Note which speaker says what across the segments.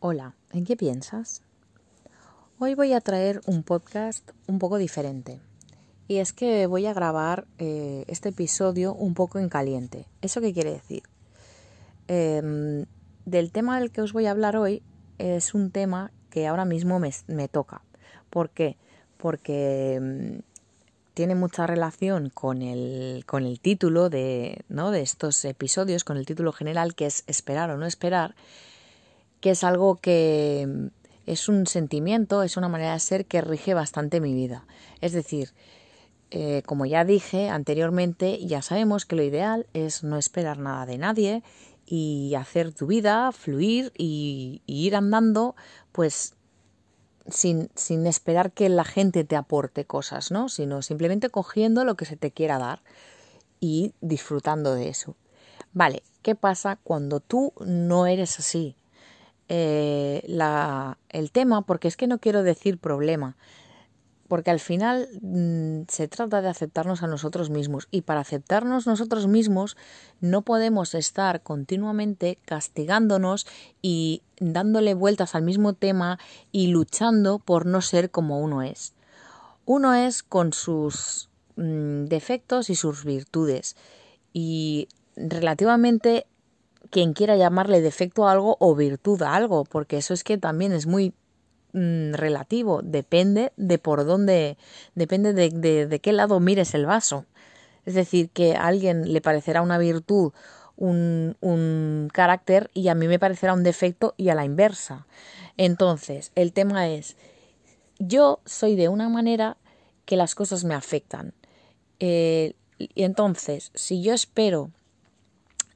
Speaker 1: Hola, ¿en qué piensas? Hoy voy a traer un podcast un poco diferente. Y es que voy a grabar eh, este episodio un poco en caliente. ¿Eso qué quiere decir? Em, del tema del que os voy a hablar hoy es un tema que ahora mismo me, me toca. ¿Por qué? Porque em, tiene mucha relación con el, con el título de, ¿no? de estos episodios, con el título general que es esperar o no esperar que es algo que mm, es un sentimiento, es una manera de ser que rige bastante mi vida. Es decir, eh, como ya dije anteriormente, ya sabemos que lo ideal es no esperar nada de nadie y hacer tu vida fluir y, ir andando, pues sin, sin, esperar que la gente te aporte cosas, ¿no? Sino simplemente cogiendo lo que se te quiera dar y disfrutando de eso. Vale, ¿qué pasa cuando tú no eres así? Eh, la, el tema, porque es que no quiero decir problema, porque al final mm, se trata de aceptarnos a nosotros mismos y para aceptarnos nosotros mismos no podemos estar continuamente castigándonos y dándole vueltas al mismo tema y luchando por no ser como uno es. Uno es con sus mm, defectos y sus virtudes y relativamente quien quiera llamarle defecto a algo o virtud a algo, porque eso es que también es muy mm, relativo, depende de por dónde, depende de, de, qué lado mires el vaso. Es decir, que a alguien le parecerá una virtud un, un carácter y a mí me parecerá un defecto y a la inversa. Entonces, el tema es, yo soy de una manera que las cosas me afectan. Eh, y entonces, si yo espero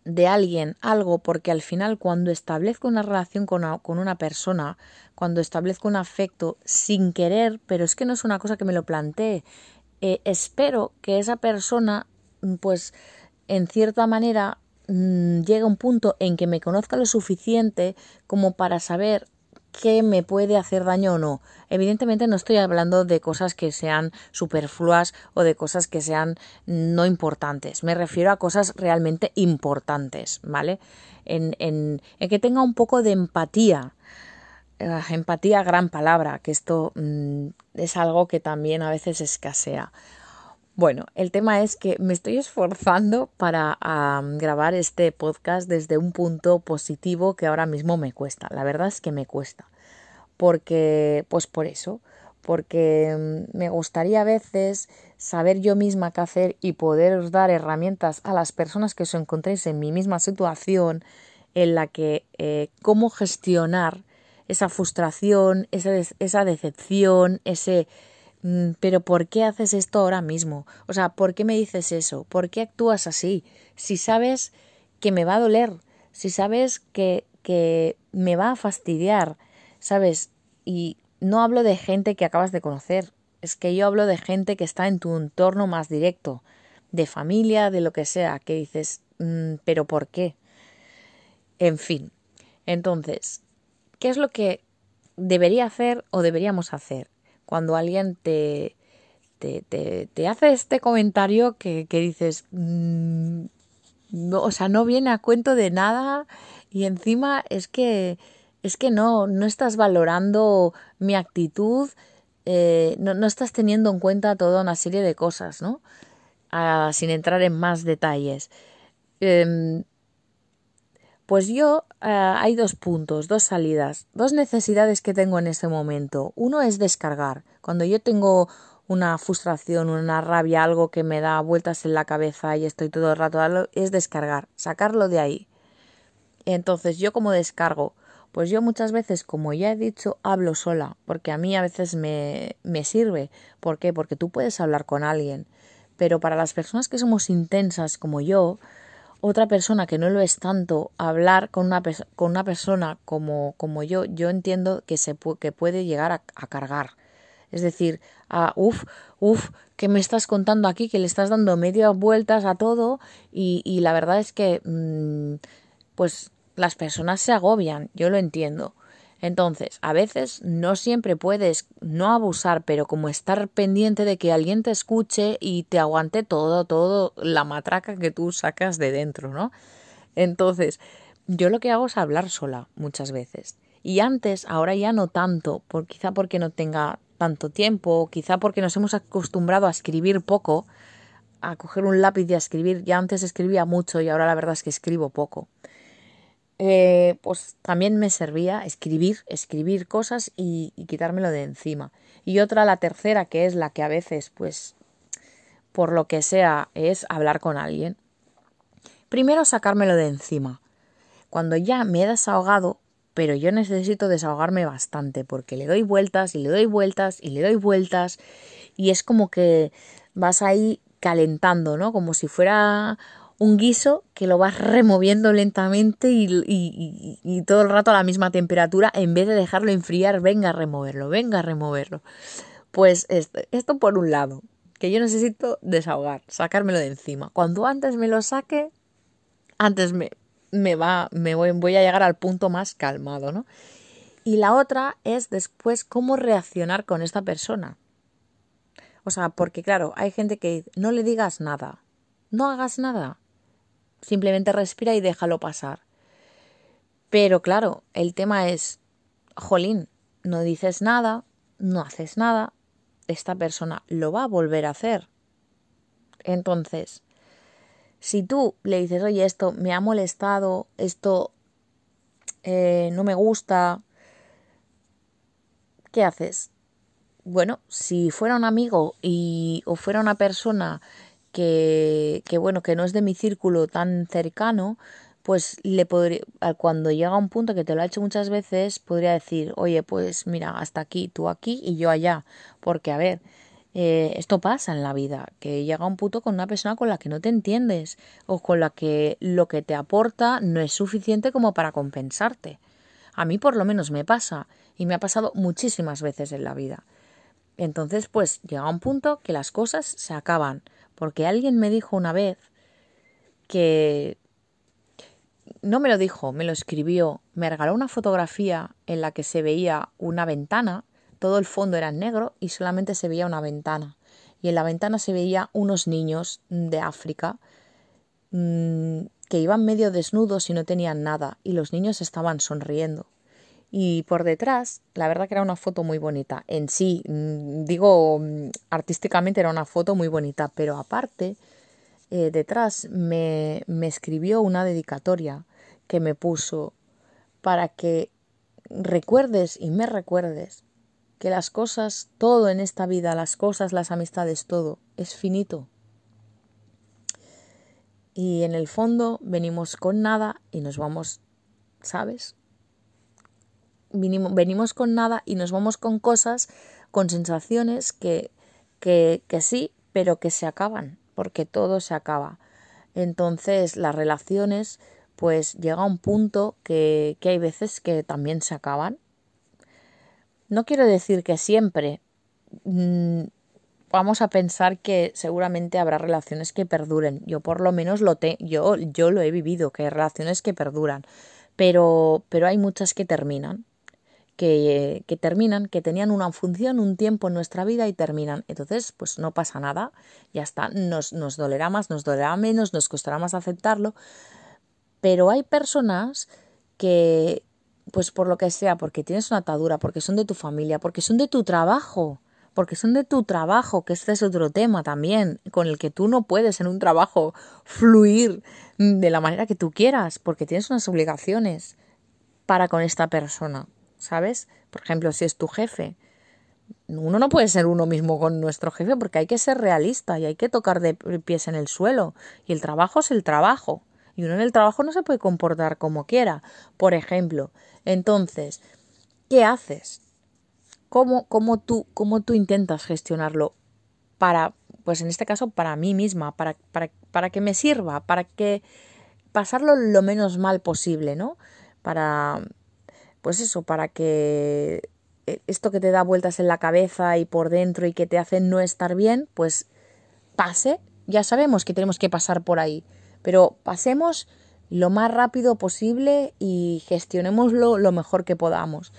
Speaker 1: de alguien algo porque al final cuando establezco una relación con una, persona, cuando establezco un afecto sin querer, pero es que no es una cosa que me lo plantee, eh, espero que esa persona pues en cierta manera mm, llegue a un punto en que me conozca lo suficiente como para saber qué me puede hacer daño o no. Evidentemente no estoy hablando de cosas que sean superfluas o de cosas que sean no importantes. Me refiero a cosas realmente importantes, ¿vale? En, en, en que tenga un poco de empatía. Eh, empatía, gran palabra, que esto mm, es algo que también a veces escasea. Bueno, el tema es que me estoy esforzando para grabar este podcast desde un punto positivo que ahora mismo me cuesta. La verdad es que me cuesta. Porque, pues por eso, porque mm, me gustaría a veces saber yo misma qué hacer y poder dar herramientas a las personas que os encontréis en mi misma situación en la que eh, cómo gestionar esa frustración, esa, decepción, ese pero ¿por qué haces esto ahora mismo? O sea, ¿por qué me dices eso? ¿Por qué actúas así? Si sabes que me va a doler, si sabes que, que me va a fastidiar, ¿sabes? Y no hablo de gente que acabas de conocer, es que yo hablo de gente que está en tu entorno más directo, de familia, de lo que sea, que dices, mm, pero ¿por qué? En fin, entonces, ¿qué es lo que debería hacer o deberíamos hacer? Cuando alguien te, te, te, hace este comentario que, que dices, mm, no, o sea, no viene a cuento de nada y encima es que, es que no, no estás valorando mi actitud, eh, no, no, estás teniendo en cuenta toda una serie de cosas, ¿no? Ah, sin entrar en más detalles. Em, pues yo eh, hay dos puntos, dos salidas, dos necesidades que tengo en este momento. Uno es descargar. Cuando yo tengo una frustración, una rabia, algo que me da vueltas en la cabeza y estoy todo el rato, es descargar, sacarlo de ahí. Entonces, ¿yo como descargo? Pues yo muchas veces, como ya he dicho, hablo sola, porque a mí a veces me, me sirve. ¿Por qué? Porque tú puedes hablar con alguien. Pero para las personas que somos intensas como yo, otra persona que no lo es tanto, hablar con una, con una persona como, como yo, yo entiendo que, se que puede llegar a, cargar. Es decir, a uff, uff, ¿qué me estás contando aquí? Que le estás dando medio vueltas a todo y, y la verdad es que mm, pues las personas se agobian, yo lo entiendo. Entonces, a veces no siempre puedes no abusar, pero como estar pendiente de que alguien te escuche y te aguante todo, todo la matraca que tú sacas de dentro, ¿no? Entonces, yo lo que hago es hablar sola muchas veces. Y antes, ahora ya no tanto, por, quizá porque no tenga tanto tiempo, quizá porque nos hemos acostumbrado a escribir poco, a coger un lápiz y a escribir. Ya antes escribía mucho y ahora la verdad es que escribo poco. Eh, pues también me servía escribir, escribir cosas y, y quitármelo de encima. Y otra, la tercera, que es la que a veces, pues, por lo que sea, es hablar con alguien. Primero sacármelo de encima. Cuando ya me he desahogado, pero yo necesito desahogarme bastante porque le doy vueltas y le doy vueltas y le doy vueltas y es como que vas ahí calentando, ¿no? Como si fuera un guiso que lo vas removiendo lentamente y, todo el rato a la misma temperatura en vez de dejarlo enfriar, venga a removerlo, venga a removerlo. Pues esto, esto por un lado, que yo necesito desahogar, sacármelo de encima. Cuando antes me lo saque, antes me, me va, me voy, voy a llegar al punto más calmado, ¿no? Y la otra es después cómo reaccionar con esta persona. O sea, porque claro, hay gente que no le digas nada, no hagas nada, simplemente respira y déjalo pasar. Pero claro, el tema es, jolín, no dices nada, no haces nada, esta persona lo va a volver a hacer. Entonces, si tú le dices, oye, esto me ha molestado, esto eh, no me gusta, ¿qué haces? Bueno, si fuera un amigo y, o fuera una persona que, que, bueno, que no es de mi círculo tan cercano, pues le podría, cuando llega un punto que te lo ha hecho muchas veces, podría decir, oye, pues mira, hasta aquí, tú aquí y yo allá. Porque, a ver, eh, esto pasa en la vida, que llega un punto con una persona con la que no te entiendes o con la que lo que te aporta no es suficiente como para compensarte. A mí por lo menos me pasa y me ha pasado muchísimas veces en la vida. Entonces, pues llega un punto que las cosas se acaban, porque alguien me dijo una vez que no me lo dijo, me lo escribió, me regaló una fotografía en la que se veía una ventana todo el fondo era negro y solamente se veía una ventana. Y en la ventana se veía unos niños de África mm, que iban medio desnudos y no tenían nada, y los niños estaban sonriendo. Y por detrás, la verdad que era una foto muy bonita. En sí, mm, digo, mm, artísticamente era una foto muy bonita, pero aparte, eh, detrás me, me escribió una dedicatoria que me puso para que recuerdes y me recuerdes que las cosas, todo en esta vida, las cosas, las amistades, todo, es finito. Y en el fondo venimos con nada y nos vamos, ¿sabes? Venimos, con nada y nos vamos con cosas, con sensaciones que, que, que sí, pero que se acaban, porque todo se acaba. Entonces las relaciones, pues llega un punto que, que hay veces que también se acaban no quiero decir que siempre. Mm, vamos a pensar que seguramente habrá relaciones que perduren. Yo por lo menos lo te yo, yo lo he vivido, que hay relaciones que perduran. Pero, pero hay muchas que terminan. Que, terminan, que tenían una función, un tiempo en nuestra vida y terminan. Entonces, pues no pasa nada, ya está, nos, nos dolerá más, nos dolerá menos, nos costará más aceptarlo. Pero hay personas que, pues por lo que sea, porque tienes una atadura, porque son de tu familia, porque son de tu trabajo, porque son de tu trabajo, que este es otro tema también, con el que tú no puedes en un trabajo fluir de la manera que tú quieras, porque tienes unas obligaciones para con esta persona, ¿sabes? Por ejemplo, si es tu jefe, uno no puede ser uno mismo con nuestro jefe porque hay que ser realista y hay que tocar de pies en el suelo y el trabajo es el trabajo y uno en el trabajo no se puede comportar como quiera. Por ejemplo, entonces, ¿qué haces? ¿Cómo, cómo, tú, cómo tú intentas gestionarlo para, pues en este caso, para mí misma, para, para, para que me sirva, para que pasarlo lo menos mal posible, ¿no? Para, pues eso, para que e, esto que te da vueltas en la cabeza y por dentro y que te hace no estar bien, pues pase. Ya sabemos que tenemos que pasar por ahí, pero pasemos lo más rápido posible y gestionémoslo lo mejor que podamos.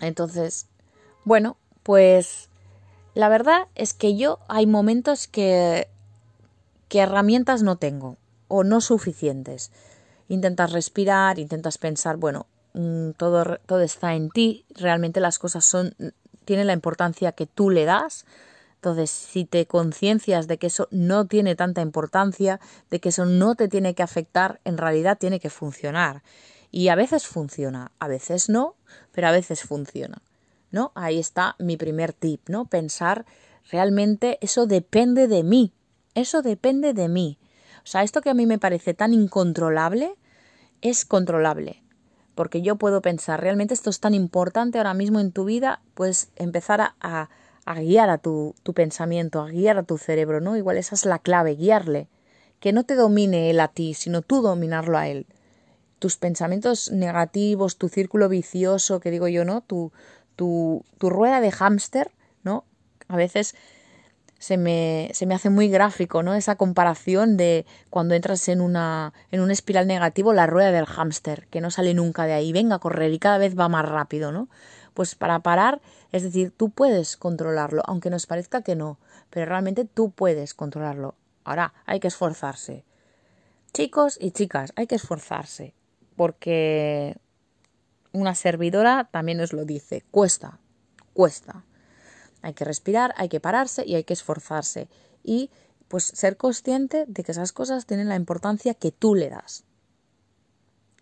Speaker 1: Entonces, bueno, pues la verdad es que yo hay momentos que, que herramientas no tengo o no suficientes. Intentas respirar, intentas pensar, bueno, todo, todo está en ti, realmente las cosas son, tienen la importancia que tú le das. Entonces, si te conciencias de que eso no tiene tanta importancia, de que eso no te tiene que afectar, en realidad tiene que funcionar. Y a veces funciona, a veces no, pero a veces funciona. ¿No? Ahí está mi primer tip, ¿no? Pensar realmente eso depende de mí. Eso depende de mí. O sea, esto que a mí me parece tan incontrolable es controlable. Porque yo puedo pensar, realmente esto es tan importante ahora mismo en tu vida, pues empezar a, guiar a tu, pensamiento, a guiar a tu cerebro, ¿no? Igual esa es la clave, guiarle. Que no te domine él a ti, sino tú dominarlo a él tus pensamientos negativos, tu círculo vicioso, que digo yo, ¿no? Tu, tu rueda de hámster, ¿no? A veces se me, se me hace muy gráfico, ¿no? Esa comparación de cuando entras en una en un espiral negativo, la rueda del hámster, que no sale nunca de ahí, venga a correr y cada vez va más rápido, ¿no? Pues para parar, es decir, tú puedes controlarlo, aunque nos parezca que no, pero realmente tú puedes controlarlo. Ahora, hay que esforzarse. Chicos y chicas, hay que esforzarse porque una servidora también nos lo dice, cuesta, cuesta. Hay que respirar, hay que pararse y hay que esforzarse. Y pues ser consciente de que esas cosas tienen la importancia que tú le das.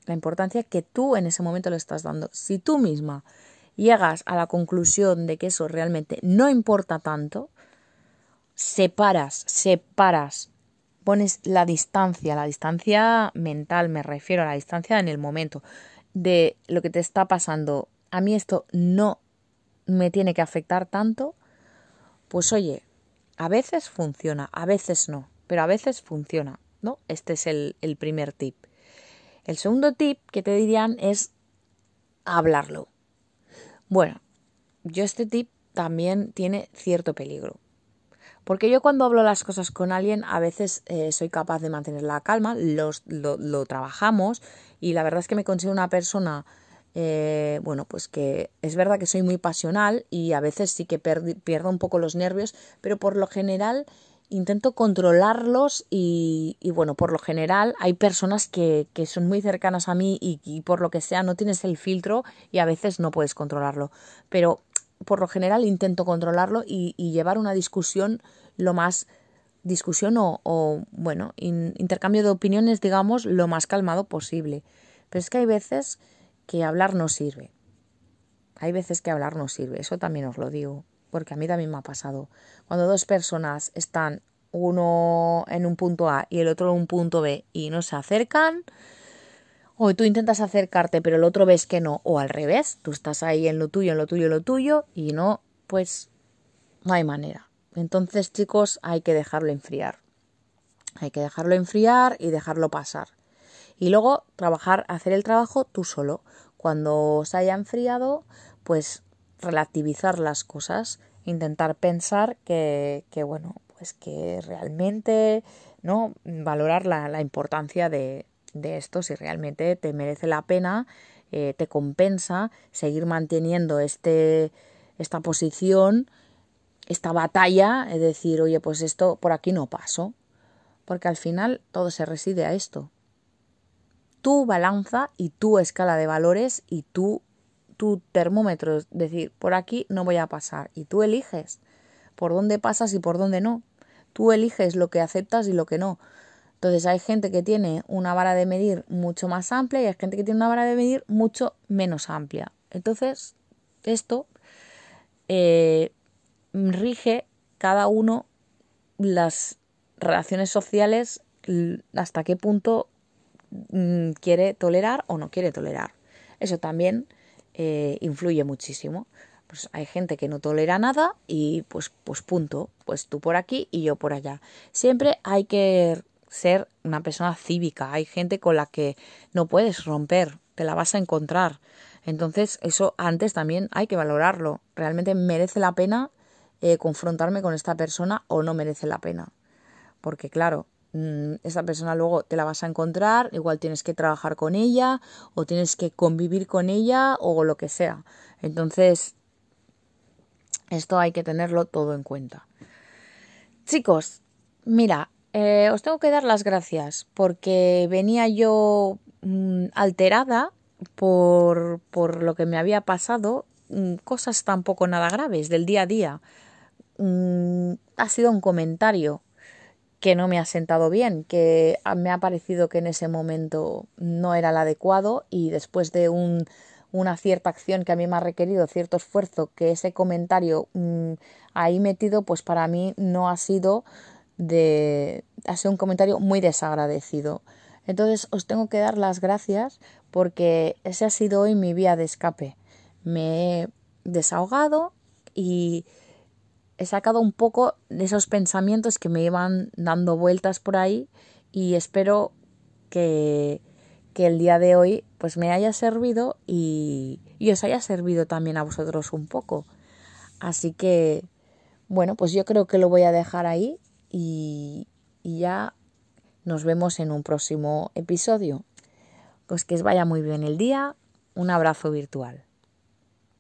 Speaker 1: La importancia que tú en ese momento le estás dando. Si tú misma llegas a la conclusión de que eso realmente no importa tanto, separas, separas pones la distancia, la distancia mental, me refiero a la distancia en el momento de lo que te está pasando. A mí esto no me tiene que afectar tanto, pues oye, a veces funciona, a veces no, pero a veces funciona, ¿no? Este es el, primer tip. El segundo tip que te dirían es hablarlo. Bueno, yo este tip también tiene cierto peligro. Porque yo cuando hablo las cosas con alguien a veces eh, soy capaz de mantener la calma, los, lo, trabajamos y la verdad es que me considero una persona, eh, bueno, pues que es verdad que soy muy pasional y a veces sí que pierdo un poco los nervios, pero por lo general intento controlarlos y, y, bueno, por lo general hay personas que, que son muy cercanas a mí y, y, por lo que sea no tienes el filtro y a veces no puedes controlarlo. Pero por lo general intento controlarlo y, llevar una discusión lo más discusión o, bueno, intercambio de opiniones, digamos, lo más calmado posible. Pero es que hay veces que hablar no sirve. Hay veces que hablar no sirve, eso también os lo digo, porque a mí también me ha pasado. Cuando dos personas están uno en un punto A y el otro en un punto B y no se acercan, o tú intentas acercarte pero el otro ves que no, o al revés, tú estás ahí en lo tuyo, en lo tuyo, en lo tuyo y no, pues no hay manera. Entonces, chicos, hay que dejarlo enfriar. Hay que dejarlo enfriar y dejarlo pasar. Y luego trabajar, hacer el trabajo tú solo. Cuando se haya enfriado, pues relativizar las cosas, intentar pensar que, que bueno, pues que realmente, ¿no? Valorar la, la importancia de, de esto, si realmente te merece la pena, eh, te compensa seguir manteniendo este, esta posición, esta batalla, es decir, oye, pues esto por aquí no paso, porque al final todo se reside a esto. Tu balanza y tu escala de valores y tu, tu termómetro, es decir, por aquí no voy a pasar y tú eliges por dónde pasas y por dónde no. Tú eliges lo que aceptas y lo que no. Entonces hay gente que tiene una vara de medir mucho más amplia y hay gente que tiene una vara de medir mucho menos amplia. Entonces esto eh, rige cada uno las relaciones sociales hasta qué punto mm, quiere tolerar o no quiere tolerar. Eso también eh, influye muchísimo. Pues hay gente que no tolera nada y pues, pues punto, pues tú por aquí y yo por allá. Siempre hay que ser una persona cívica. Hay gente con la que no puedes romper, te la vas a encontrar. Entonces, eso antes también hay que valorarlo. ¿Realmente merece la pena eh, confrontarme con esta persona o no merece la pena? Porque claro, esa persona luego te la vas a encontrar, igual tienes que trabajar con ella o tienes que convivir con ella o lo que sea. Entonces, esto hay que tenerlo todo en cuenta. Chicos, mira, eh, os tengo que dar las gracias porque venía yo mm, alterada por, por lo que me había pasado, mm, cosas tampoco nada graves del día a día. Mm, ha sido un comentario que no me ha sentado bien, que me ha parecido que en ese momento no era el adecuado y después de un, una cierta acción que a mí me ha requerido cierto esfuerzo, que ese comentario mm, ahí metido, pues para mí no ha sido de ha sido un comentario muy desagradecido. Entonces os tengo que dar las gracias porque ese ha sido hoy mi vía de escape. Me he desahogado y he sacado un poco de esos pensamientos que me iban dando vueltas por ahí y espero que, que el día de hoy pues me haya servido y, y os haya servido también a vosotros un poco. Así que, bueno, pues yo creo que lo voy a dejar ahí y, y ya nos vemos en un próximo episodio. Pues que os vaya muy bien el día. Un abrazo virtual.